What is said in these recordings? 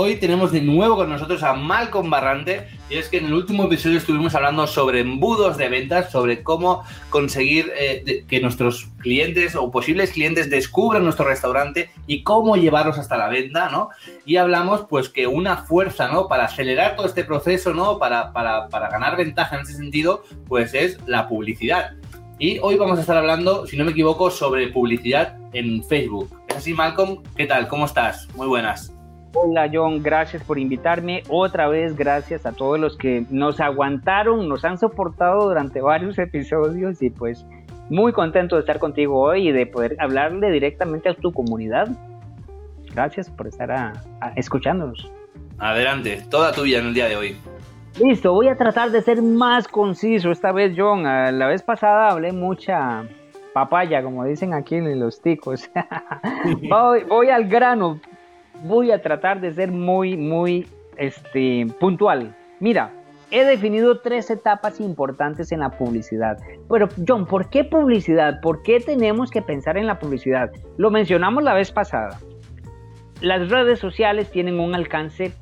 Hoy tenemos de nuevo con nosotros a Malcolm Barrante y es que en el último episodio estuvimos hablando sobre embudos de ventas, sobre cómo conseguir eh, que nuestros clientes o posibles clientes descubran nuestro restaurante y cómo llevarlos hasta la venta, ¿no? Y hablamos pues que una fuerza, ¿no? Para acelerar todo este proceso, ¿no? Para, para, para ganar ventaja en ese sentido, pues es la publicidad. Y hoy vamos a estar hablando, si no me equivoco, sobre publicidad en Facebook. ¿Es así, Malcolm? ¿Qué tal? ¿Cómo estás? Muy buenas. Hola John, gracias por invitarme. Otra vez gracias a todos los que nos aguantaron, nos han soportado durante varios episodios y pues muy contento de estar contigo hoy y de poder hablarle directamente a tu comunidad. Gracias por estar escuchándonos. Adelante, toda tuya en el día de hoy. Listo, voy a tratar de ser más conciso esta vez, John. La vez pasada hablé mucha papaya, como dicen aquí en los ticos. voy, voy, al grano voy a tratar de ser muy, muy este, puntual. Mira, he definido tres etapas importantes en la publicidad. Pero, John, ¿por qué publicidad? ¿Por qué tenemos que pensar en la publicidad? Lo mencionamos la vez pasada. Las redes sociales tienen un alcance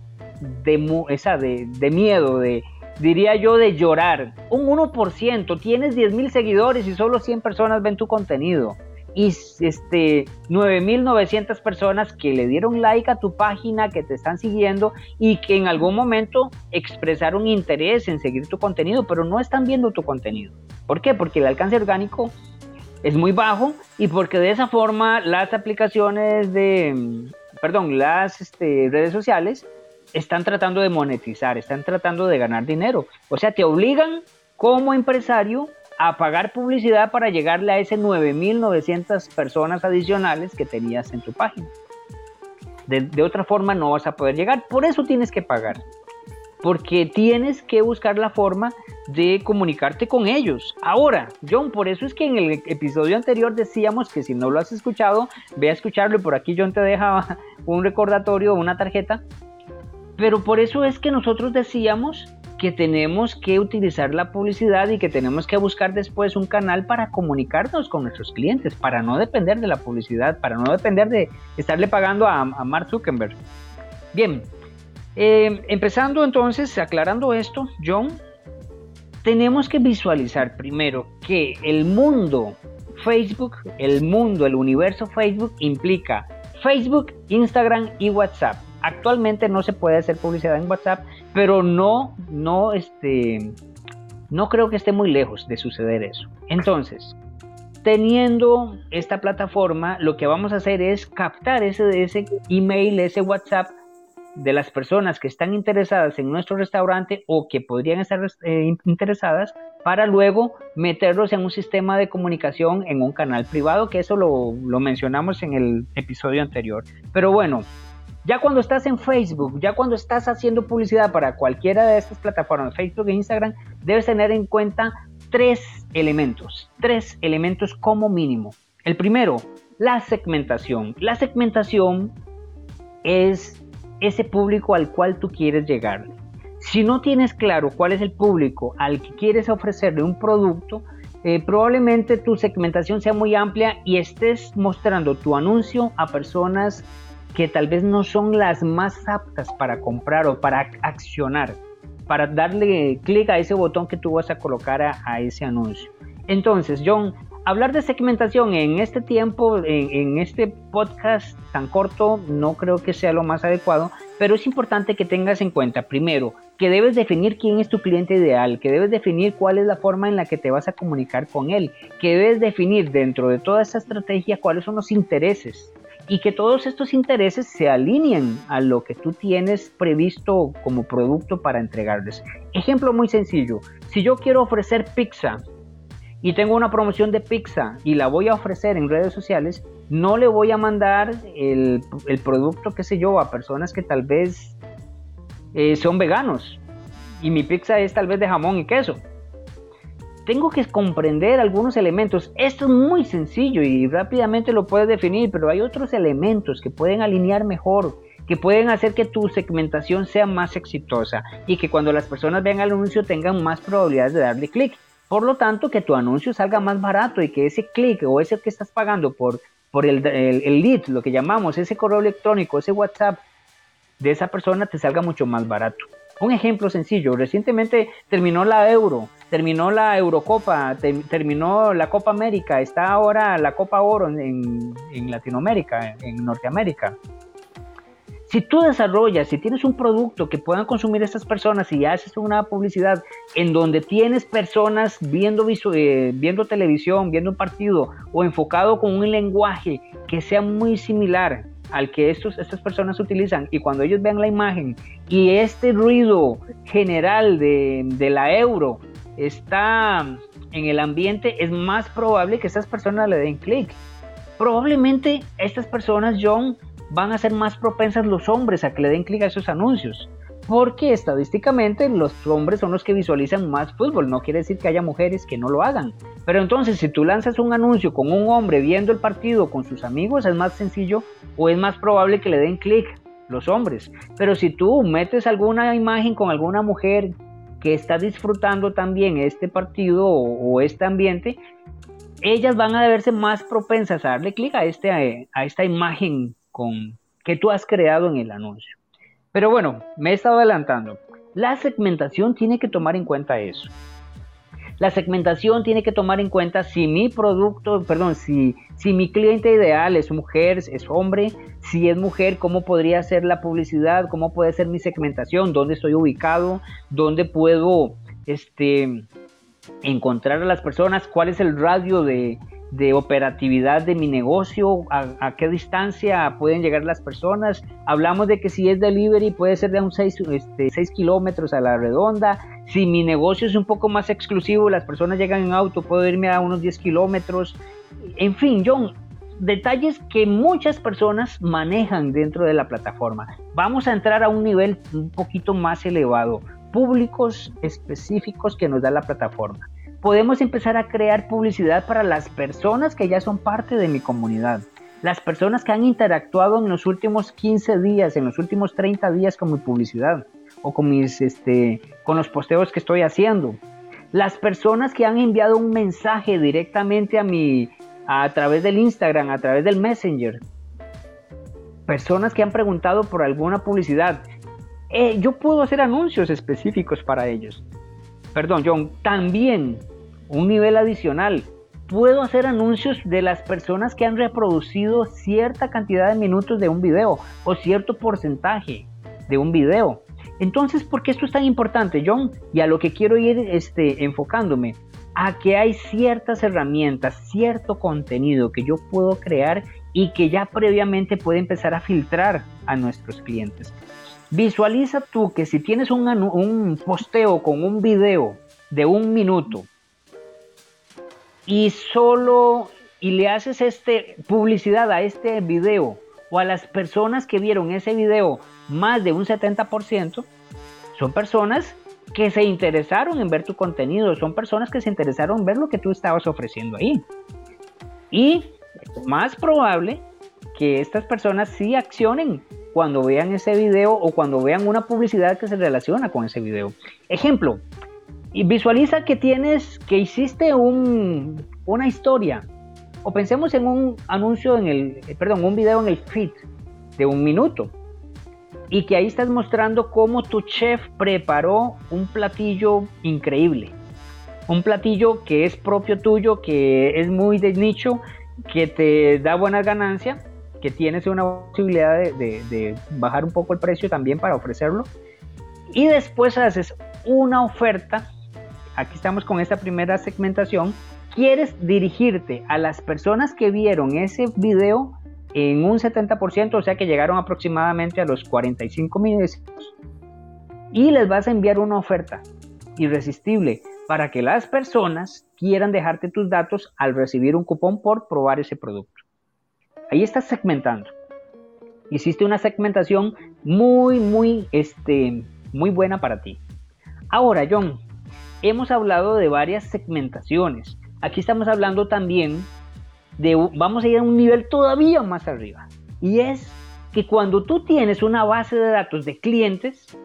de, esa, de, de miedo, de, diría yo, de llorar. Un 1%, tienes 10.000 seguidores y solo 100 personas ven tu contenido y este 9900 personas que le dieron like a tu página, que te están siguiendo y que en algún momento expresaron interés en seguir tu contenido, pero no están viendo tu contenido. ¿Por qué? Porque el alcance orgánico es muy bajo y porque de esa forma las aplicaciones de, perdón, las este, redes sociales están tratando de monetizar, están tratando de ganar dinero. O sea, te obligan como empresario a pagar publicidad para llegarle a ese 9.900 personas adicionales que tenías en tu página. De, otra forma no vas a poder llegar, por eso tienes que pagar, porque tienes que buscar la forma de comunicarte con ellos. Ahora, John, por eso es que en el episodio anterior decíamos que si no lo has escuchado, ve a escucharlo y por aquí John te deja un recordatorio, una tarjeta. Pero por eso es que nosotros decíamos que tenemos que utilizar la publicidad y que tenemos que buscar después un canal para comunicarnos con nuestros clientes, para no depender de la publicidad, para no depender de estarle pagando a, Mark Zuckerberg. Bien, eh, empezando entonces, aclarando esto, John, tenemos que visualizar primero que el mundo Facebook, el mundo, el universo Facebook implica Facebook, Instagram y WhatsApp. Actualmente no se puede hacer publicidad en WhatsApp, pero no, no, este, no creo que esté muy lejos de suceder eso. Entonces, teniendo esta plataforma, lo que vamos a hacer es captar ese, ese email, ese WhatsApp de las personas que están interesadas en nuestro restaurante o que podrían estar eh, interesadas para luego meterlos en un sistema de comunicación en un canal privado, que eso lo, lo mencionamos en el episodio anterior. Pero bueno, ya cuando estás en Facebook, ya cuando estás haciendo publicidad para cualquiera de estas plataformas, Facebook e Instagram, debes tener en cuenta tres elementos, tres elementos como mínimo. El primero, la segmentación. La segmentación es ese público al cual tú quieres llegar. Si no tienes claro cuál es el público al que quieres ofrecerle un producto, eh, probablemente tu segmentación sea muy amplia y estés mostrando tu anuncio a personas que tal vez no son las más aptas para comprar o para accionar, para darle clic a ese botón que tú vas a colocar a, ese anuncio. Entonces, John, hablar de segmentación en este tiempo, en, en, este podcast tan corto, no creo que sea lo más adecuado, pero es importante que tengas en cuenta, primero, que debes definir quién es tu cliente ideal, que debes definir cuál es la forma en la que te vas a comunicar con él, que debes definir dentro de toda esa estrategia cuáles son los intereses y que todos estos intereses se alineen a lo que tú tienes previsto como producto para entregarles. Ejemplo muy sencillo, si yo quiero ofrecer pizza y tengo una promoción de pizza y la voy a ofrecer en redes sociales, no le voy a mandar el, producto, qué sé yo, a personas que tal vez eh, son veganos y mi pizza es tal vez de jamón y queso tengo que comprender algunos elementos. Esto es muy sencillo y rápidamente lo puedes definir, pero hay otros elementos que pueden alinear mejor, que pueden hacer que tu segmentación sea más exitosa y que cuando las personas vean el anuncio tengan más probabilidades de darle clic. Por lo tanto, que tu anuncio salga más barato y que ese clic o ese que estás pagando por, por el, el lead, lo que llamamos, ese correo electrónico, ese WhatsApp de esa persona te salga mucho más barato. Un ejemplo sencillo, recientemente terminó la Euro terminó la Eurocopa, terminó la Copa América, está ahora la Copa Oro en, Latinoamérica, en Norteamérica. Si tú desarrollas, si tienes un producto que puedan consumir estas personas y haces una publicidad en donde tienes personas viendo, eh, viendo televisión, viendo un partido o enfocado con un lenguaje que sea muy similar al que estos, estas personas utilizan y cuando ellos vean la imagen y este ruido general de, la euro está en el ambiente, es más probable que estas personas le den clic. Probablemente estas personas, John, van a ser más propensas los hombres a que le den clic a esos anuncios. Porque estadísticamente los hombres son los que visualizan más fútbol. No quiere decir que haya mujeres que no lo hagan. Pero entonces si tú lanzas un anuncio con un hombre viendo el partido con sus amigos, es más sencillo o es más probable que le den clic los hombres. Pero si tú metes alguna imagen con alguna mujer que está disfrutando también este partido o, este ambiente, ellas van a verse más propensas a darle clic a, este, a esta imagen con, que tú has creado en el anuncio. Pero bueno, me he estado adelantando. La segmentación tiene que tomar en cuenta eso. La segmentación tiene que tomar en cuenta si mi producto, perdón, si, si mi cliente ideal es mujer, es hombre, si es mujer, cómo podría ser la publicidad, cómo puede ser mi segmentación, dónde estoy ubicado, dónde puedo este, encontrar a las personas, cuál es el radio de, de operatividad de mi negocio, a, qué distancia pueden llegar las personas. Hablamos de que si es delivery puede ser de un 6 este, kilómetros a la redonda. Si mi negocio es un poco más exclusivo, las personas llegan en auto, puedo irme a unos 10 kilómetros. En fin, John, detalles que muchas personas manejan dentro de la plataforma. Vamos a entrar a un nivel un poquito más elevado, públicos específicos que nos da la plataforma podemos empezar a crear publicidad para las personas que ya son parte de mi comunidad. Las personas que han interactuado en los últimos 15 días, en los últimos 30 días con mi publicidad o con, mis, este, con los posteos que estoy haciendo. Las personas que han enviado un mensaje directamente a mí a través del Instagram, a través del Messenger. Personas que han preguntado por alguna publicidad. Eh, yo puedo hacer anuncios específicos para ellos. Perdón, John, también un nivel adicional. Puedo hacer anuncios de las personas que han reproducido cierta cantidad de minutos de un video o cierto porcentaje de un video. Entonces, ¿por qué esto es tan importante, John? Y a lo que quiero ir este, enfocándome, a que hay ciertas herramientas, cierto contenido que yo puedo crear y que ya previamente puede empezar a filtrar a nuestros clientes. Visualiza tú que si tienes un, un posteo con un video de un minuto y solo y le haces este publicidad a este video o a las personas que vieron ese video más de un 70%, son personas que se interesaron en ver tu contenido, son personas que se interesaron en ver lo que tú estabas ofreciendo ahí. Y más probable que estas personas sí accionen cuando vean ese video o cuando vean una publicidad que se relaciona con ese video. Ejemplo, y visualiza que tienes, que hiciste un, una historia. O pensemos en un anuncio en el, eh, perdón, un video en el feed de un minuto. Y que ahí estás mostrando cómo tu chef preparó un platillo increíble. Un platillo que es propio tuyo, que es muy de nicho, que te da buena ganancia, que tienes una posibilidad de, de bajar un poco el precio también para ofrecerlo. Y después haces una oferta aquí estamos con esta primera segmentación, quieres dirigirte a las personas que vieron ese video en un 70%, o sea que llegaron aproximadamente a los 45 millones. Y les vas a enviar una oferta irresistible para que las personas quieran dejarte tus datos al recibir un cupón por probar ese producto. Ahí estás segmentando. Hiciste una segmentación muy, muy, este, muy buena para ti. Ahora, John, hemos hablado de varias segmentaciones. Aquí estamos hablando también de, vamos a ir a un nivel todavía más arriba. Y es que cuando tú tienes una base de datos de clientes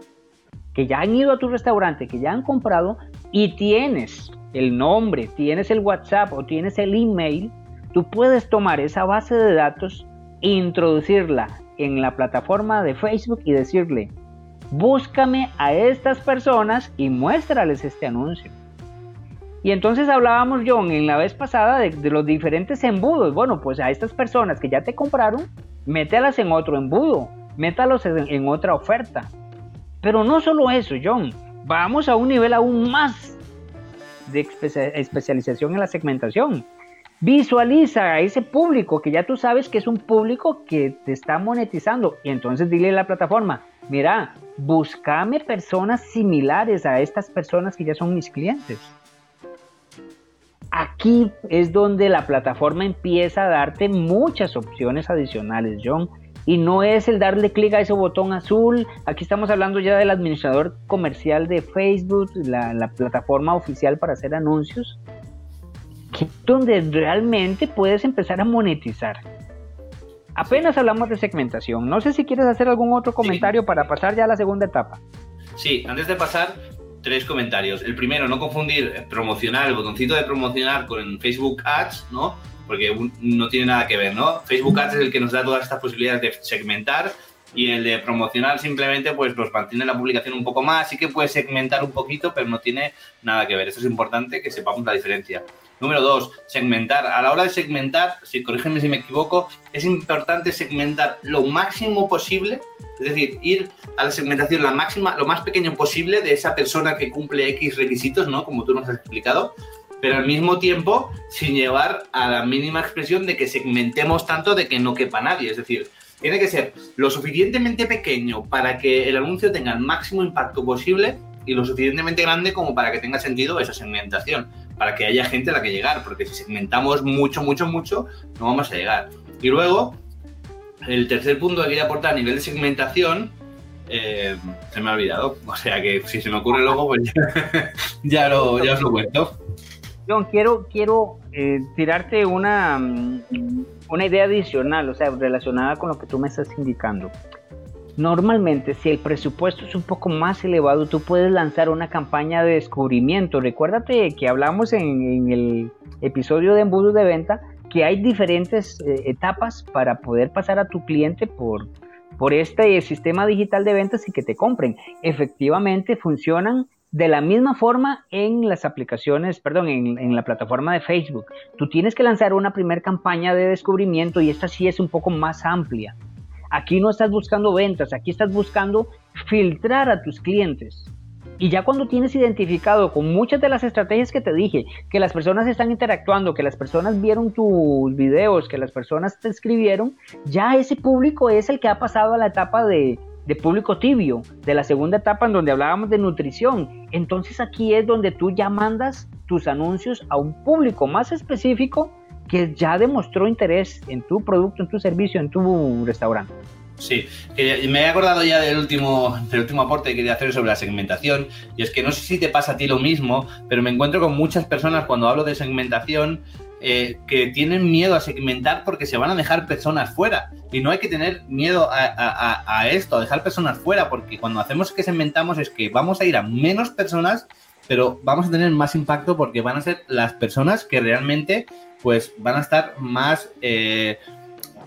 que ya han ido a tu restaurante, que ya han comprado, y tienes el nombre, tienes el WhatsApp o tienes el email, tú puedes tomar esa base de datos e introducirla en la plataforma de Facebook y decirle, búscame a estas personas y muéstrales este anuncio. Y entonces hablábamos, John, en la vez pasada de, los diferentes embudos. Bueno, pues a estas personas que ya te compraron, mételas en otro embudo, métalos en otra oferta. Pero no solo eso, John, vamos a un nivel aún más de especialización en la segmentación. Visualiza a ese público que ya tú sabes que es un público que te está monetizando y entonces dile a la plataforma, mira, búscame personas similares a estas personas que ya son mis clientes. Aquí es donde la plataforma empieza a darte muchas opciones adicionales, John, y no es el darle clic a ese botón azul. Aquí estamos hablando ya del administrador comercial de Facebook, la, plataforma oficial para hacer anuncios, donde realmente puedes empezar a monetizar. Apenas hablamos de segmentación. No sé si quieres hacer algún otro comentario para pasar ya a la segunda etapa. Sí, antes de pasar, tres comentarios. El primero, no confundir promocionar, el botoncito de promocionar con Facebook Ads, ¿no? porque no tiene nada que ver, ¿no? Facebook Ads es el que nos da todas estas posibilidades de segmentar y el de promocionar simplemente pues nos mantiene la publicación un poco más, sí que puede segmentar un poquito, pero no tiene nada que ver. Eso es importante que sepamos la diferencia. Número dos, segmentar. A la hora de segmentar, si corrígeme si me equivoco, es importante segmentar lo máximo posible, es decir, ir a la segmentación la máxima, lo más pequeño posible de esa persona que cumple X requisitos, ¿no? Como tú nos has explicado pero al mismo tiempo sin llevar a la mínima expresión de que segmentemos tanto de que no quepa nadie. Es decir, tiene que ser lo suficientemente pequeño para que el anuncio tenga el máximo impacto posible y lo suficientemente grande como para que tenga sentido esa segmentación, para que haya gente a la que llegar, porque si segmentamos mucho, mucho, mucho, no vamos a llegar. Y luego, el tercer punto que quería aportar a nivel de segmentación, eh, se me ha olvidado. O sea que si se me ocurre luego, pues ya, ya os lo cuento. John, quiero, quiero eh, tirarte una, mm, una idea adicional, o sea, relacionada con lo que tú me estás indicando. Normalmente, si el presupuesto es un poco más elevado, tú puedes lanzar una campaña de descubrimiento. Recuérdate que hablamos en, el episodio de embudos de venta que hay diferentes eh, etapas para poder pasar a tu cliente por, por este sistema digital de ventas y que te compren. Efectivamente, funcionan de la misma forma en las aplicaciones, perdón, en, la plataforma de Facebook. Tú tienes que lanzar una primera campaña de descubrimiento y esta sí es un poco más amplia. Aquí no estás buscando ventas, aquí estás buscando filtrar a tus clientes. Y ya cuando tienes identificado con muchas de las estrategias que te dije, que las personas están interactuando, que las personas vieron tus videos, que las personas te escribieron, ya ese público es el que ha pasado a la etapa de, de público tibio, de la segunda etapa en donde hablábamos de nutrición. Entonces aquí es donde tú ya mandas tus anuncios a un público más específico que ya demostró interés en tu producto, en tu servicio, en tu restaurante. Sí, me he acordado ya del último, del último aporte que quería hacer sobre la segmentación, y es que no sé si te pasa a ti lo mismo, pero me encuentro con muchas personas cuando hablo de segmentación eh, que tienen miedo a segmentar porque se van a dejar personas fuera. Y no hay que tener miedo a, esto, a dejar personas fuera, porque cuando hacemos que segmentamos es que vamos a ir a menos personas, pero vamos a tener más impacto porque van a ser las personas que realmente pues van a estar más... Eh,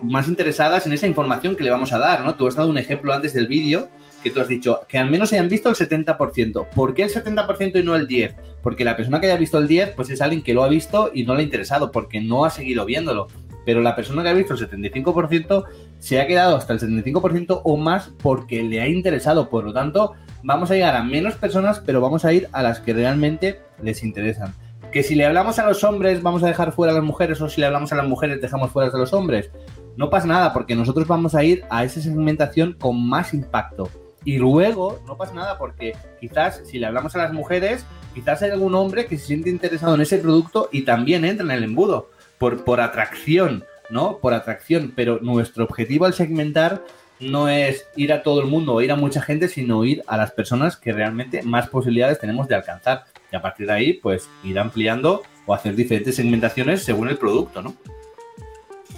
más interesadas en esa información que le vamos a dar, ¿no? Tú has dado un ejemplo antes del vídeo que tú has dicho que al menos hayan visto el 70%. ¿Por qué el 70% y no el 10%? Porque la persona que haya visto el 10%, pues es alguien que lo ha visto y no le ha interesado, porque no ha seguido viéndolo. Pero la persona que ha visto el 75% se ha quedado hasta el 75% o más porque le ha interesado. Por lo tanto, vamos a llegar a menos personas, pero vamos a ir a las que realmente les interesan. Que si le hablamos a los hombres, vamos a dejar fuera a las mujeres, o si le hablamos a las mujeres, dejamos fuera a los hombres. No pasa nada porque nosotros vamos a ir a esa segmentación con más impacto. Y luego no pasa nada porque quizás si le hablamos a las mujeres, quizás hay algún hombre que se siente interesado en ese producto y también entra en el embudo por, por atracción, ¿no? Por atracción. Pero nuestro objetivo al segmentar no es ir a todo el mundo o ir a mucha gente, sino ir a las personas que realmente más posibilidades tenemos de alcanzar. Y a partir de ahí, pues ir ampliando o hacer diferentes segmentaciones según el producto, ¿no?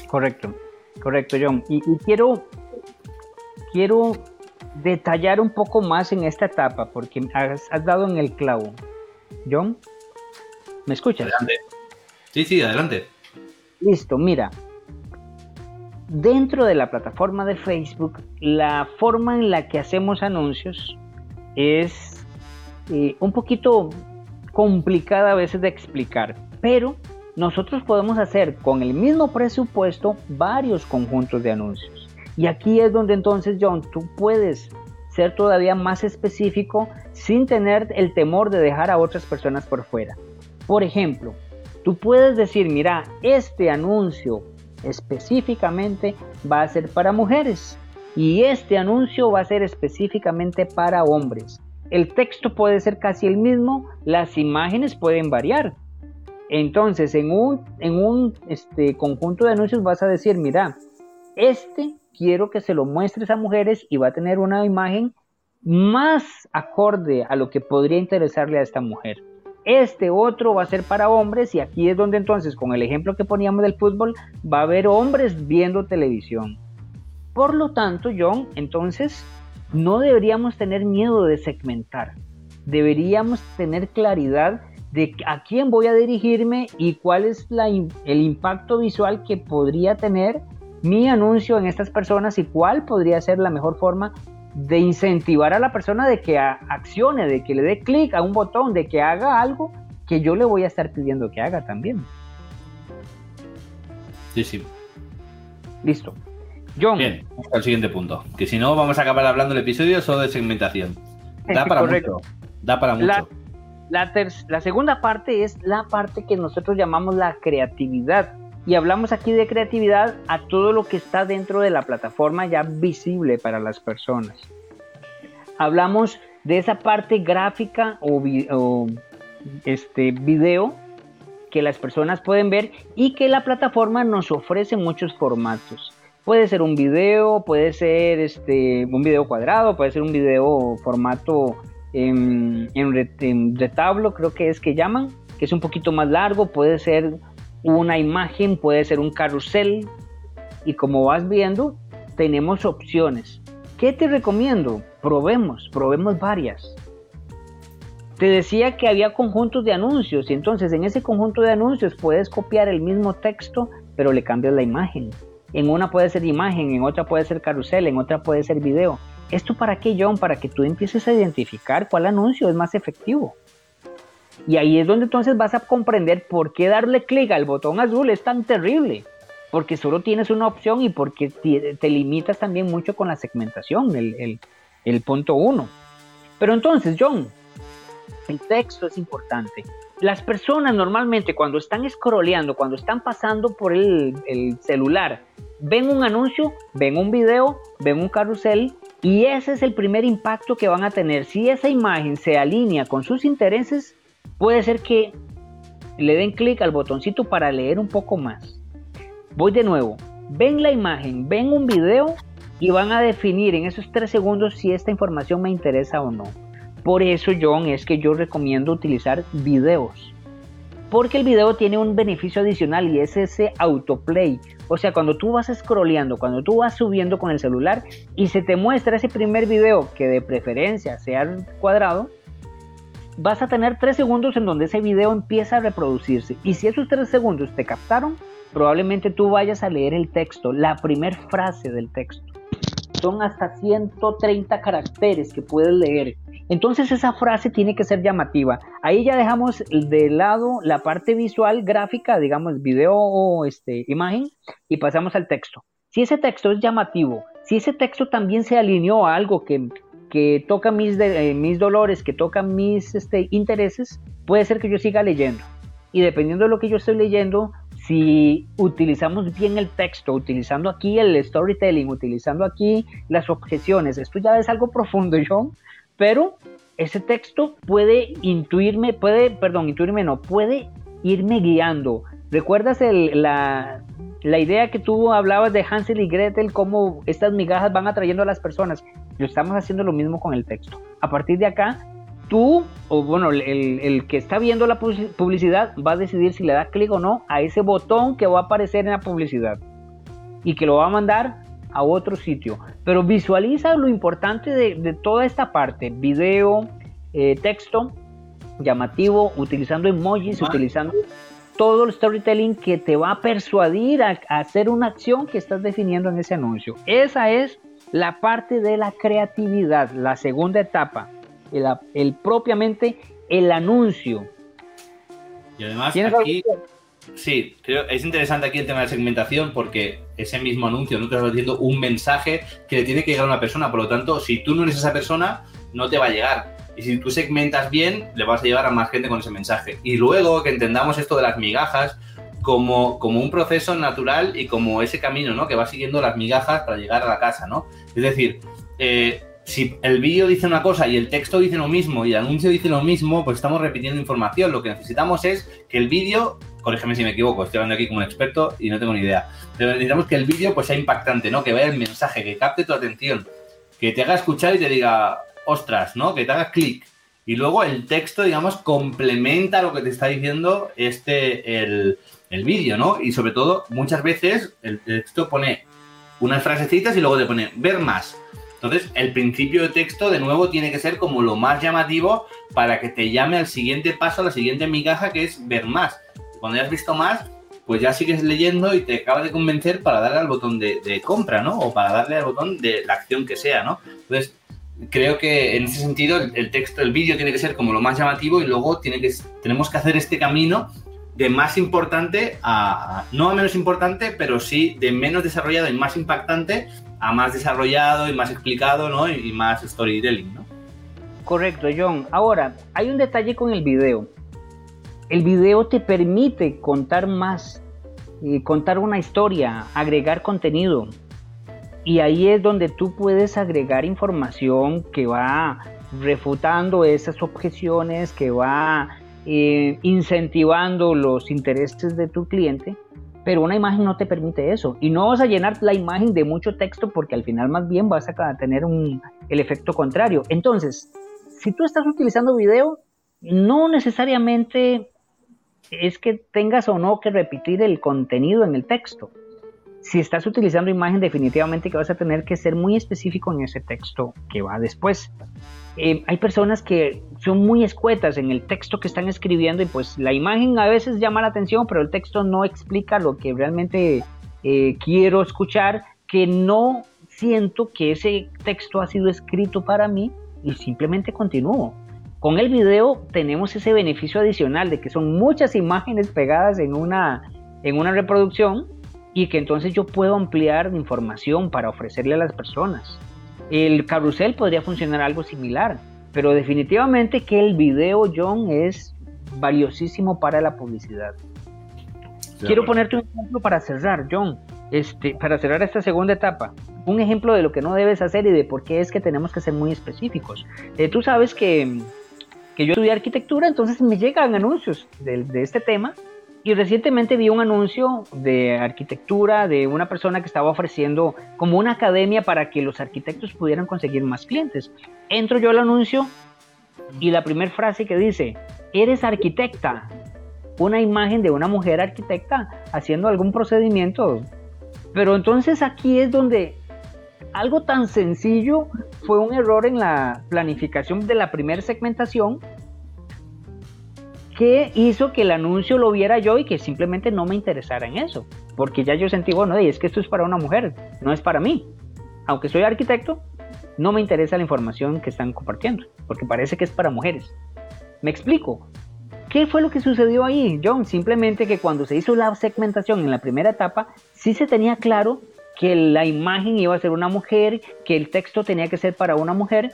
Correcto, correcto, John. Y, quiero, quiero detallar un poco más en esta etapa, porque has, has dado en el clavo. John, ¿me escuchas? Adelante. Sí, sí, adelante. Listo, mira, dentro de la plataforma de Facebook, la forma en la que hacemos anuncios es eh, un poquito complicada a veces de explicar, pero nosotros podemos hacer con el mismo presupuesto varios conjuntos de anuncios. Y aquí es donde entonces, John, tú puedes ser todavía más específico sin tener el temor de dejar a otras personas por fuera. Por ejemplo, tú puedes decir, mira, este anuncio específicamente va a ser para mujeres y este anuncio va a ser específicamente para hombres. El texto puede ser casi el mismo, las imágenes pueden variar. Entonces, en un, este, conjunto de anuncios vas a decir, mira, este quiero que se lo muestres a mujeres y va a tener una imagen más acorde a lo que podría interesarle a esta mujer. Este otro va a ser para hombres y aquí es donde entonces, con el ejemplo que poníamos del fútbol, va a haber hombres viendo televisión. Por lo tanto, John, entonces, no deberíamos tener miedo de segmentar. Deberíamos tener claridad de a quién voy a dirigirme y cuál es el impacto visual que podría tener mi anuncio en estas personas y cuál podría ser la mejor forma de incentivar a la persona de que accione, de que le dé clic a un botón, de que haga algo que yo le voy a estar pidiendo que haga también. Sí, sí. Listo. John. Bien, vamos al siguiente punto. Que si no, vamos a acabar hablando el episodio solo de segmentación. Da para mucho. Da para mucho. La, la segunda parte es la parte que nosotros llamamos la creatividad. Y hablamos aquí de creatividad a todo lo que está dentro de la plataforma ya visible para las personas. Hablamos de esa parte gráfica o, este video que las personas pueden ver y que la plataforma nos ofrece muchos formatos. Puede ser un video, puede ser este, un video cuadrado, puede ser un video formato en, retablo, creo que es que llaman, que es un poquito más largo, puede ser una imagen, puede ser un carrusel y como vas viendo, tenemos opciones. ¿Qué te recomiendo? Probemos, probemos varias. Te decía que había conjuntos de anuncios y entonces en ese conjunto de anuncios puedes copiar el mismo texto, pero le cambias la imagen. En una puede ser imagen, en otra puede ser carrusel, en otra puede ser video. ¿Esto para qué, John? Para que tú empieces a identificar cuál anuncio es más efectivo. Y ahí es donde entonces vas a comprender por qué darle clic al botón azul es tan terrible. Porque solo tienes una opción y porque te, limitas también mucho con la segmentación, el, el punto uno. Pero entonces, John, el texto es importante. Las personas normalmente cuando están scrolleando, cuando están pasando por el, el, celular, ven un anuncio, ven un video, ven un carrusel y ese es el primer impacto que van a tener. Si esa imagen se alinea con sus intereses, Puede ser que le den clic al botoncito para leer un poco más. Voy de nuevo. Ven la imagen, ven un video y van a definir en esos tres segundos si esta información me interesa o no. Por eso, John, es que yo recomiendo utilizar videos. Porque el video tiene un beneficio adicional y es ese autoplay. O sea, cuando tú vas scrolleando, cuando tú vas subiendo con el celular y se te muestra ese primer video que de preferencia sea cuadrado, vas a tener tres segundos en donde ese video empieza a reproducirse. Y si esos tres segundos te captaron, probablemente tú vayas a leer el texto, la primera frase del texto. Son hasta 130 caracteres que puedes leer. Entonces esa frase tiene que ser llamativa. Ahí ya dejamos de lado la parte visual, gráfica, digamos video o este, imagen, y pasamos al texto. Si ese texto es llamativo, si ese texto también se alineó a algo que, que toca mis, eh, mis dolores, que toca mis este, intereses, puede ser que yo siga leyendo. Y dependiendo de lo que yo estoy leyendo, si utilizamos bien el texto, utilizando aquí el storytelling, utilizando aquí las objeciones, esto ya es algo profundo, John, pero ese texto puede intuirme, puede, perdón, intuirme no, puede irme guiando. ¿Recuerdas la, la idea que tú hablabas de Hansel y Gretel, cómo estas migajas van atrayendo a las personas? Lo estamos haciendo lo mismo con el texto. A partir de acá, tú, o bueno, el, que está viendo la publicidad va a decidir si le da clic o no a ese botón que va a aparecer en la publicidad y que lo va a mandar a otro sitio. Pero visualiza lo importante de, toda esta parte, video, eh, texto, llamativo, utilizando emojis, utilizando todo el storytelling que te va a persuadir a, a hacer una acción que estás definiendo en ese anuncio. Esa es la parte de la creatividad, la segunda etapa el, propiamente el anuncio. Y además aquí, sí, creo, es interesante aquí el tema de segmentación porque ese mismo anuncio no te está diciendo un mensaje que le tiene que llegar a una persona, por lo tanto, si tú no eres esa persona, no te va a llegar. Y si tú segmentas bien, le vas a llevar a más gente con ese mensaje. Y luego que entendamos esto de las migajas como, como un proceso natural y como ese camino, ¿no? Que va siguiendo las migajas para llegar a la casa, ¿no? Es decir, eh, si el vídeo dice una cosa y el texto dice lo mismo y el anuncio dice lo mismo, pues estamos repitiendo información. Lo que necesitamos es que el vídeo, corrígeme si me equivoco, estoy hablando aquí como un experto y no tengo ni idea, pero necesitamos que el vídeo pues sea impactante, ¿no? Que vea el mensaje, que capte tu atención, que te haga escuchar y te diga, ostras, ¿no? Que te haga clic. Y luego el texto, digamos, complementa lo que te está diciendo este, el, el vídeo, ¿no? Y sobre todo, muchas veces el texto pone unas frasecitas y luego te pone ver más entonces, el principio de texto, de nuevo, tiene que ser como lo más llamativo para que te llame al siguiente paso, a la siguiente migaja, que es ver más. Cuando ya has visto más, pues ya sigues leyendo y te acaba de convencer para darle al botón de, compra, ¿no? O para darle al botón de la acción que sea, ¿no? Entonces, creo que en ese sentido el, texto, el vídeo tiene que ser como lo más llamativo y luego tiene que, tenemos que hacer este camino de más importante a, no a menos importante, pero sí de menos desarrollado y más impactante a más desarrollado y más explicado, ¿no? Y, más storytelling, ¿no? Correcto, John. Ahora, hay un detalle con el video. El video te permite contar más, eh, contar una historia, agregar contenido. Y ahí es donde tú puedes agregar información que va refutando esas objeciones, que va eh, incentivando los intereses de tu cliente pero una imagen no te permite eso. Y no vas a llenar la imagen de mucho texto porque al final más bien vas a tener el efecto contrario. Entonces, si tú estás utilizando video, no necesariamente es que tengas o no que repetir el contenido en el texto. Si estás utilizando imagen, definitivamente que vas a tener que ser muy específico en ese texto que va después. Eh, hay personas que son muy escuetas en el texto que están escribiendo y pues la imagen a veces llama la atención, pero el texto no explica lo que realmente eh, quiero escuchar, que no siento que ese texto ha sido escrito para mí y simplemente continúo. Con el video tenemos ese beneficio adicional de que son muchas imágenes pegadas en una, en una reproducción y que entonces yo puedo ampliar información para ofrecerle a las personas. El carrusel podría funcionar algo similar, pero definitivamente que el video, John, es valiosísimo para la publicidad. Quiero ponerte un ejemplo para cerrar, John, este, para cerrar esta segunda etapa. Un ejemplo de lo que no debes hacer y de por qué es que tenemos que ser muy específicos. Eh, tú sabes que, que, yo estudié arquitectura, entonces me llegan anuncios de, de este tema y recientemente vi un anuncio de arquitectura de una persona que estaba ofreciendo como una academia para que los arquitectos pudieran conseguir más clientes. Entro yo al anuncio y la primera frase que dice, eres arquitecta. Una imagen de una mujer arquitecta haciendo algún procedimiento. Pero entonces aquí es donde algo tan sencillo fue un error en la planificación de la primera segmentación ¿Qué hizo que el anuncio lo viera yo y que simplemente no me interesara en eso? Porque ya yo sentí, bueno, es que esto es para una mujer, no es para mí. Aunque soy arquitecto, no me interesa la información que están compartiendo, porque parece que es para mujeres. Me explico. ¿Qué fue lo que sucedió ahí, John? Simplemente que cuando se hizo la segmentación en la primera etapa, sí se tenía claro que la imagen iba a ser una mujer, que el texto tenía que ser para una mujer,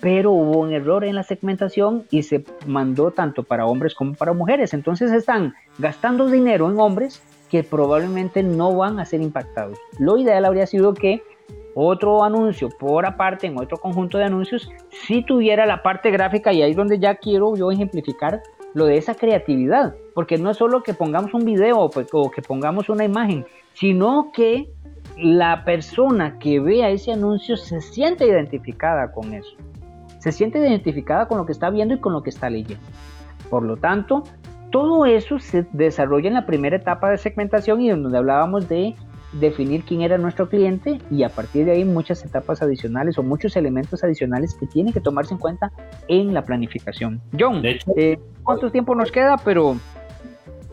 pero hubo un error en la segmentación y se mandó tanto para hombres como para mujeres. Entonces están gastando dinero en hombres que probablemente no van a ser impactados. Lo ideal habría sido que otro anuncio por aparte, en otro conjunto de anuncios, si tuviera la parte gráfica y ahí es donde ya quiero yo ejemplificar lo de esa creatividad, porque no es solo que pongamos un video pues, o que pongamos una imagen, sino que la persona que vea ese anuncio se siente identificada con eso, se siente identificada con lo que está viendo y con lo que está leyendo. Por lo tanto, todo eso se desarrolla en la primera etapa de segmentación y en donde hablábamos de definir quién era nuestro cliente y a partir de ahí muchas etapas adicionales o muchos elementos adicionales que tienen que tomarse en cuenta en la planificación. John, eh, ¿cuánto tiempo nos queda? Pero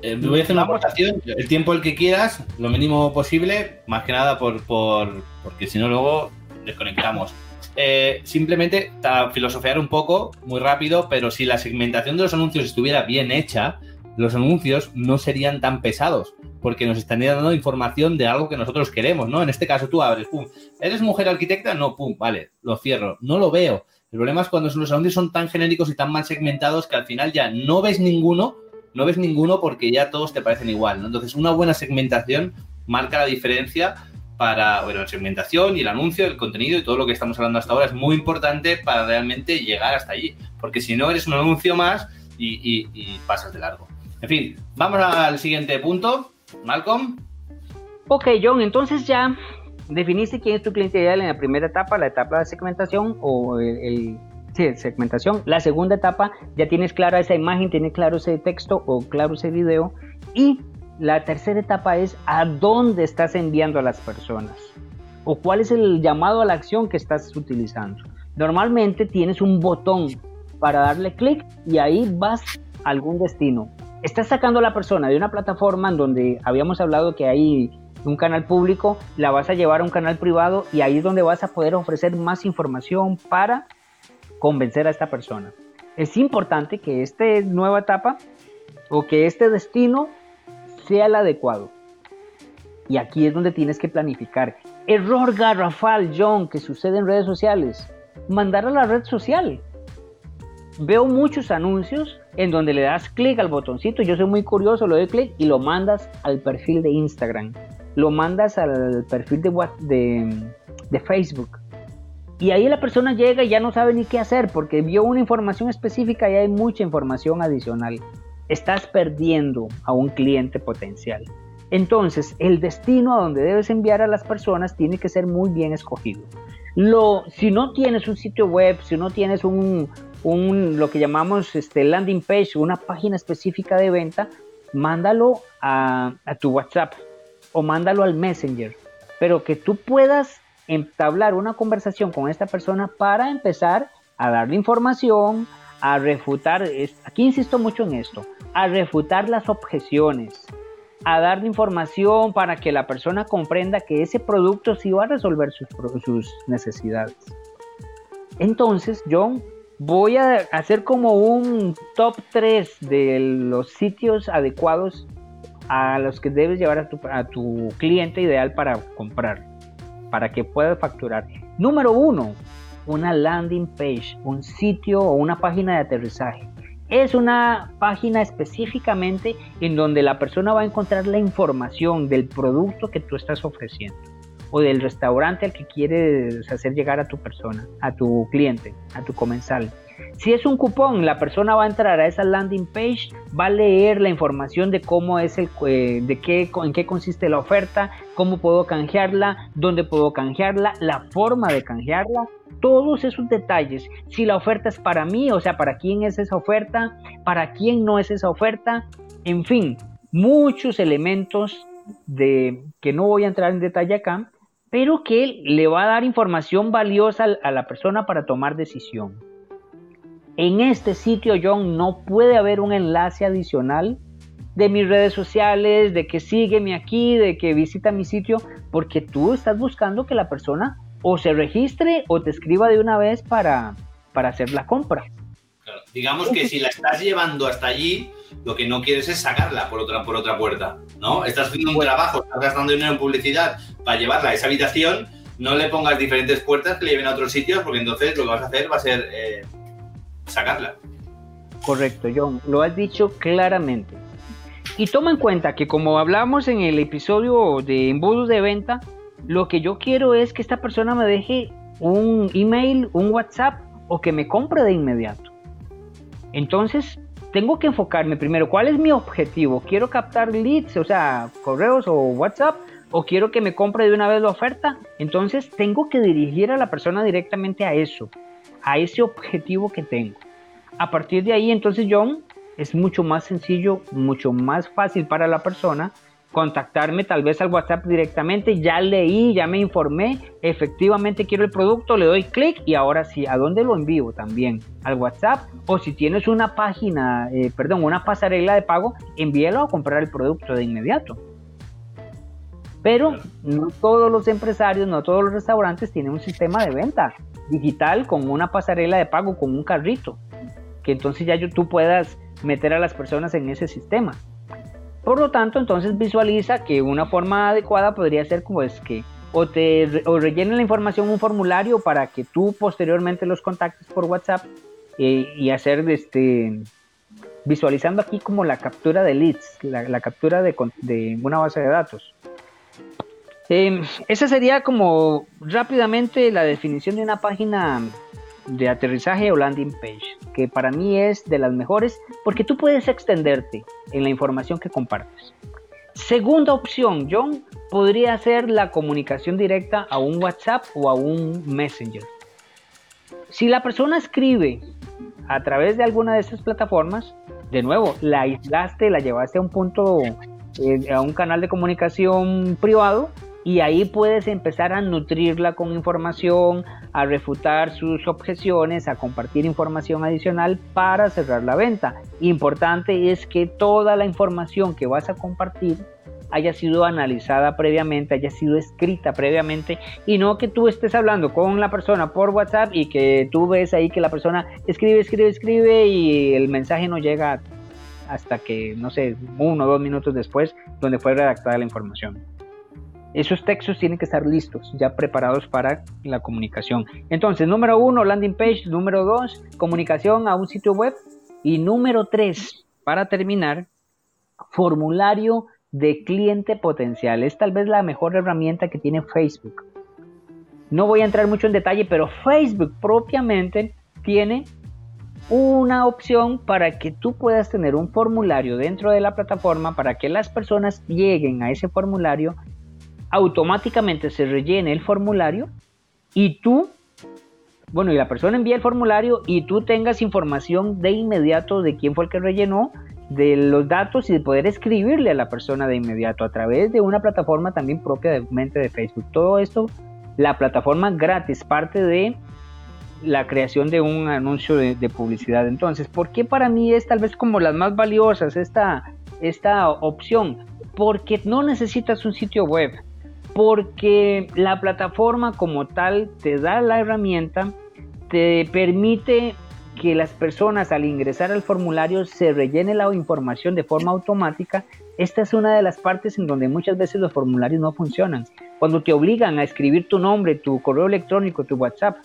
eh, voy a hacer una aportación, el tiempo el que quieras, lo mínimo posible, más que nada por, por porque si no luego desconectamos. Eh, simplemente filosofear un poco, muy rápido, pero si la segmentación de los anuncios estuviera bien hecha, los anuncios no serían tan pesados, porque nos estarían dando información de algo que nosotros queremos, ¿no? En este caso tú abres, pum, ¿eres mujer arquitecta? No, pum, vale, lo cierro, no lo veo. El problema es cuando los anuncios son tan genéricos y tan mal segmentados que al final ya no ves ninguno, no ves ninguno porque ya todos te parecen igual, ¿no? Entonces, una buena segmentación marca la diferencia para, bueno, la segmentación y el anuncio, el contenido y todo lo que estamos hablando hasta ahora es muy importante para realmente llegar hasta allí, porque si no eres un anuncio más y pasas de largo. En fin, vamos al siguiente punto. Malcolm. Ok, John, entonces ya definiste quién es tu cliente ideal en la primera etapa, la etapa de segmentación o el, sí, segmentación. La segunda etapa ya tienes clara esa imagen, tienes claro ese texto o claro ese video. Y la tercera etapa es a dónde estás enviando a las personas o cuál es el llamado a la acción que estás utilizando. Normalmente tienes un botón para darle clic y ahí vas a algún destino estás sacando a la persona de una plataforma en donde habíamos hablado que hay un canal público, la vas a llevar a un canal privado y ahí es donde vas a poder ofrecer más información para convencer a esta persona. Es importante que esta nueva etapa o que este destino sea el adecuado. Y aquí es donde tienes que planificar. Error garrafal, John, que sucede en redes sociales. Mandar a la red social veo muchos anuncios en donde le das clic al botoncito, yo soy muy curioso, lo doy clic y lo mandas al perfil de Instagram, lo mandas al perfil de, de, de Facebook. Y ahí la persona llega y ya no sabe ni qué hacer porque vio una información específica y hay mucha información adicional. Estás perdiendo a un cliente potencial. Entonces, el destino a donde debes enviar a las personas tiene que ser muy bien escogido. Lo, si no tienes un sitio web, si no tienes un, lo que llamamos este, landing page, una página específica de venta, mándalo a tu WhatsApp o mándalo al Messenger, pero que tú puedas entablar una conversación con esta persona para empezar a darle información, a refutar, aquí insisto mucho en esto, a refutar las objeciones, a darle información para que la persona comprenda que ese producto sí va a resolver sus, necesidades. Entonces, John, voy a hacer como un top 3 de los sitios adecuados a los que debes llevar a tu cliente ideal para comprar, para que pueda facturar. Número 1, una landing page, un sitio o una página de aterrizaje. Es una página específicamente en donde la persona va a encontrar la información del producto que tú estás ofreciendo o del restaurante al que quieres hacer llegar a tu persona, a tu cliente, a tu comensal. Si es un cupón, la persona va a entrar a esa landing page, va a leer la información de cómo es el, eh, de qué, en qué consiste la oferta, cómo puedo canjearla, dónde puedo canjearla, la forma de canjearla, todos esos detalles. Si la oferta es para mí, o sea, para quién es esa oferta, para quién no es esa oferta, en fin, muchos elementos de que no voy a entrar en detalle acá, pero que le va a dar información valiosa a la persona para tomar decisión. En este sitio, John, no puede haber un enlace adicional de mis redes sociales, de que sígueme aquí, de que visita mi sitio, porque tú estás buscando que la persona o se registre o te escriba de una vez para, para hacer la compra. Digamos que si la estás llevando hasta allí, lo que no quieres es sacarla por otra, por otra puerta, ¿no? Estás haciendo un trabajo, estás gastando dinero en publicidad para llevarla a esa habitación, no le pongas diferentes puertas que le lleven a otros sitios, porque entonces lo que vas a hacer va a ser eh, sacarla. Correcto, John, lo has dicho claramente. Y toma en cuenta que como hablamos en el episodio de embudos de venta, lo que yo quiero es que esta persona me deje un email, un WhatsApp o que me compre de inmediato. Entonces, tengo que enfocarme primero, ¿cuál es mi objetivo? ¿Quiero captar leads, o sea, correos o WhatsApp? ¿O quiero que me compre de una vez la oferta? Entonces, tengo que dirigir a la persona directamente a eso, a ese objetivo que tengo. A partir de ahí, entonces, John, es mucho más sencillo, mucho más fácil para la persona contactarme tal vez al WhatsApp directamente, ya leí, ya me informé, efectivamente quiero el producto, le doy clic y ahora sí, ¿a dónde lo envío también? Al WhatsApp o si tienes una página, eh, perdón, una pasarela de pago, envíalo a comprar el producto de inmediato. Pero no todos los empresarios, no todos los restaurantes tienen un sistema de venta digital con una pasarela de pago, con un carrito, que entonces ya tú puedas meter a las personas en ese sistema. Por lo tanto, entonces visualiza que una forma adecuada podría ser como es que o te o rellenen la información un formulario para que tú posteriormente los contactes por WhatsApp eh, y hacer este visualizando aquí como la captura de leads, la, captura de, de, una base de datos. Eh, esa sería como rápidamente la definición de una página de aterrizaje o landing page, que para mí es de las mejores porque tú puedes extenderte en la información que compartes. Segunda opción, John, podría ser la comunicación directa a un WhatsApp o a un Messenger. Si la persona escribe a través de alguna de estas plataformas, de nuevo, la aislaste, la llevaste a un punto, eh, a un canal de comunicación privado, y ahí puedes empezar a nutrirla con información, a refutar sus objeciones, a compartir información adicional para cerrar la venta. Importante es que toda la información que vas a compartir haya sido analizada previamente, haya sido escrita previamente y no que tú estés hablando con la persona por WhatsApp y que tú ves ahí que la persona escribe, escribe, escribe y el mensaje no llega hasta que, no sé, uno o dos minutos después, donde fue redactada la información. Esos textos tienen que estar listos, ya preparados para la comunicación. Entonces, número uno, landing page. Número dos, comunicación a un sitio web. Y número tres, para terminar, formulario de cliente potencial. Es tal vez la mejor herramienta que tiene Facebook. No voy a entrar mucho en detalle, pero Facebook propiamente tiene una opción para que tú puedas tener un formulario dentro de la plataforma para que las personas lleguen a ese formulario automáticamente se rellene el formulario y tú, bueno, y la persona envía el formulario y tú tengas información de inmediato de quién fue el que rellenó, de los datos y de poder escribirle a la persona de inmediato a través de una plataforma también propia de mente de Facebook. Todo esto, la plataforma gratis, parte de la creación de un anuncio de, publicidad. Entonces, ¿por qué para mí es tal vez como las más valiosas esta, esta opción? Porque no necesitas un sitio web, porque la plataforma como tal te da la herramienta, te permite que las personas al ingresar al formulario se rellene la información de forma automática. Esta es una de las partes en donde muchas veces los formularios no funcionan. Cuando te obligan a escribir tu nombre, tu correo electrónico, tu WhatsApp,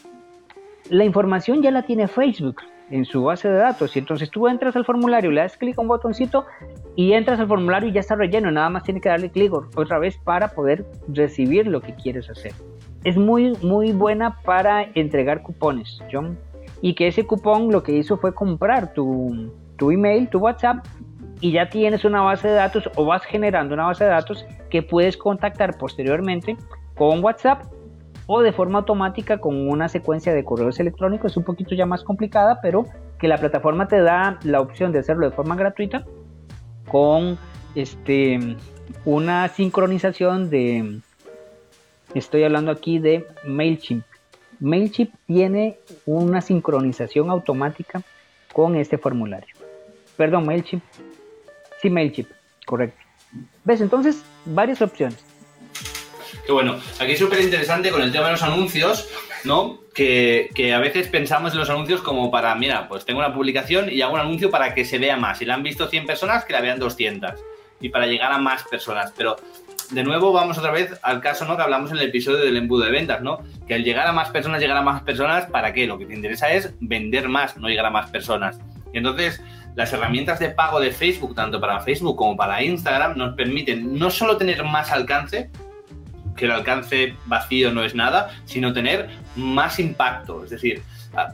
la información ya la tiene Facebook en su base de datos. Y entonces tú entras al formulario, le das clic a un botoncito y entras al formulario y ya está relleno. Nada más tiene que darle clic otra vez para poder recibir lo que quieres hacer. Es muy, muy buena para entregar cupones, John. Y que ese cupón lo que hizo fue comprar tu, tu email, tu WhatsApp, y ya tienes una base de datos o vas generando una base de datos que puedes contactar posteriormente con WhatsApp o de forma automática con una secuencia de correos electrónicos. Es un poquito ya más complicada, pero que la plataforma te da la opción de hacerlo de forma gratuita con este una sincronización de estoy hablando aquí de Mailchimp. Mailchimp tiene una sincronización automática con este formulario. Perdón, Mailchimp. Sí, Mailchimp, correcto. ¿Ves? Entonces, varias opciones. Que bueno, aquí es súper interesante con el tema de los anuncios, ¿no? Que, a veces pensamos en los anuncios como para, mira, pues tengo una publicación y hago un anuncio para que se vea más. Si la han visto 100 personas, que la vean 200. Y para llegar a más personas. Pero de nuevo vamos otra vez al caso ¿no? que hablamos en el episodio del embudo de ventas, ¿no? Que al llegar a más personas, llegar a más personas, ¿para qué? Lo que te interesa es vender más, no llegar a más personas. Y entonces, las herramientas de pago de Facebook, tanto para Facebook como para Instagram, nos permiten no solo tener más alcance, que el alcance vacío no es nada, sino tener más impacto. Es decir,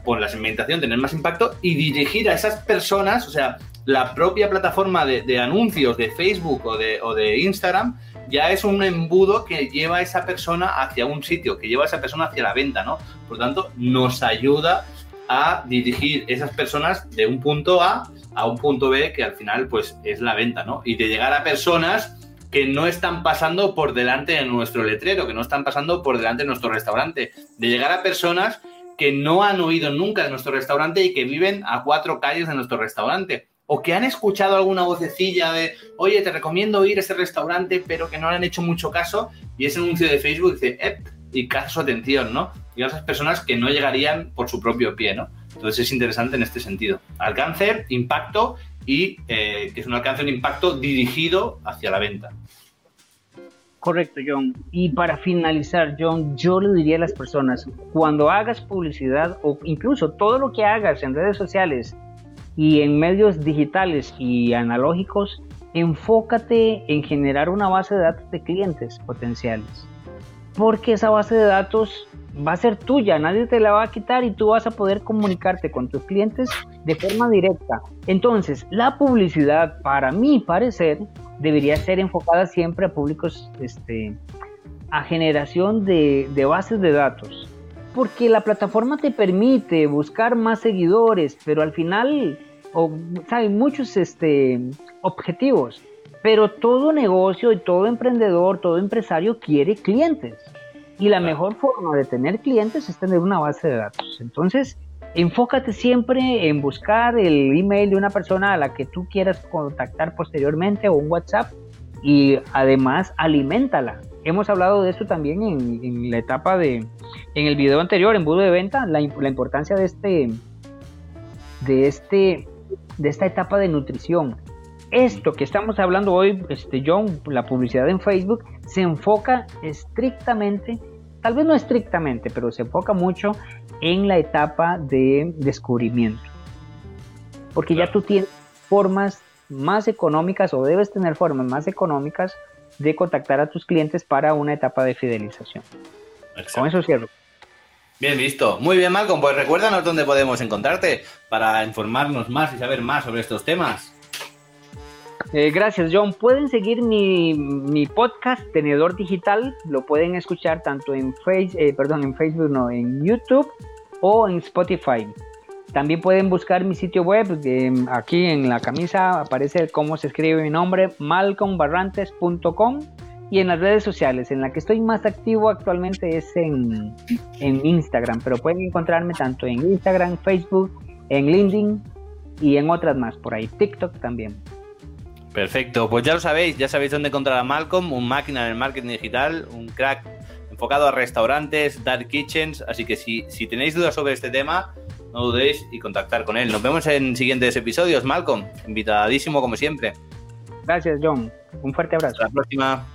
por la segmentación tener más impacto y dirigir a esas personas, o sea, la propia plataforma de, anuncios de Facebook o de, o de Instagram ya es un embudo que lleva a esa persona hacia un sitio, que lleva a esa persona hacia la venta, ¿no? Por lo tanto, nos ayuda a dirigir esas personas de un punto A a un punto B que al final pues es la venta, ¿no? Y de llegar a personas que no están pasando por delante de nuestro letrero, que no están pasando por delante de nuestro restaurante, de llegar a personas que no han oído nunca de nuestro restaurante y que viven a cuatro calles de nuestro restaurante, o que han escuchado alguna vocecilla de, oye, te recomiendo ir a ese restaurante, pero que no le han hecho mucho caso, y ese anuncio de Facebook dice, ¡ep! y caza su atención, ¿no? Y a esas personas que no llegarían por su propio pie, ¿no? Entonces es interesante en este sentido. Alcance, impacto y eh, que es un alcance, un impacto dirigido hacia la venta. Correcto, John. Y para finalizar, John, yo le diría a las personas, cuando hagas publicidad o incluso todo lo que hagas en redes sociales y en medios digitales y analógicos, enfócate en generar una base de datos de clientes potenciales. Porque esa base de datos va a ser tuya, nadie te la va a quitar y tú vas a poder comunicarte con tus clientes de forma directa. Entonces, la publicidad, para mi parecer, debería ser enfocada siempre a públicos, este, a generación de, bases de datos. Porque la plataforma te permite buscar más seguidores, pero al final, hay muchos este, objetivos. Pero todo negocio y todo emprendedor, todo empresario quiere clientes. Y la mejor forma de tener clientes es tener una base de datos. Entonces, enfócate siempre en buscar el email de una persona a la que tú quieras contactar posteriormente o un WhatsApp y además aliméntala. Hemos hablado de eso también en, la etapa de, en el video anterior, en Budo de Venta, la, la, importancia de este, de este, de esta etapa de nutrición. Esto que estamos hablando hoy, este John, la publicidad en Facebook, se enfoca estrictamente, tal vez no estrictamente, pero se enfoca mucho en la etapa de descubrimiento. Porque ya tú tienes formas más económicas o debes tener formas más económicas de contactar a tus clientes para una etapa de fidelización. Con eso cierro. Bien visto. Muy bien, Malcolm. Pues recuérdanos dónde podemos encontrarte para informarnos más y saber más sobre estos temas. Eh, gracias, John. Pueden seguir mi, podcast Tenedor Digital. Lo pueden escuchar tanto en, face, eh, perdón, en Facebook, no, en YouTube o en Spotify. También pueden buscar mi sitio web. aquí en la camisa aparece cómo se escribe mi nombre, malcolmbarrantes.com. Y en las redes sociales, en la que estoy más activo actualmente es en, en Instagram. Pero pueden encontrarme tanto en Instagram, Facebook, en LinkedIn y en otras más por ahí. TikTok también. Perfecto, pues ya lo sabéis, ya sabéis dónde encontrar a Malcolm, un máquina en el marketing digital, un crack enfocado a restaurantes, dark kitchens, así que si, si tenéis dudas sobre este tema, no dudéis y contactar con él. Nos vemos en siguientes episodios, Malcolm, invitadísimo como siempre. Gracias, John. Un fuerte abrazo. Hasta la próxima.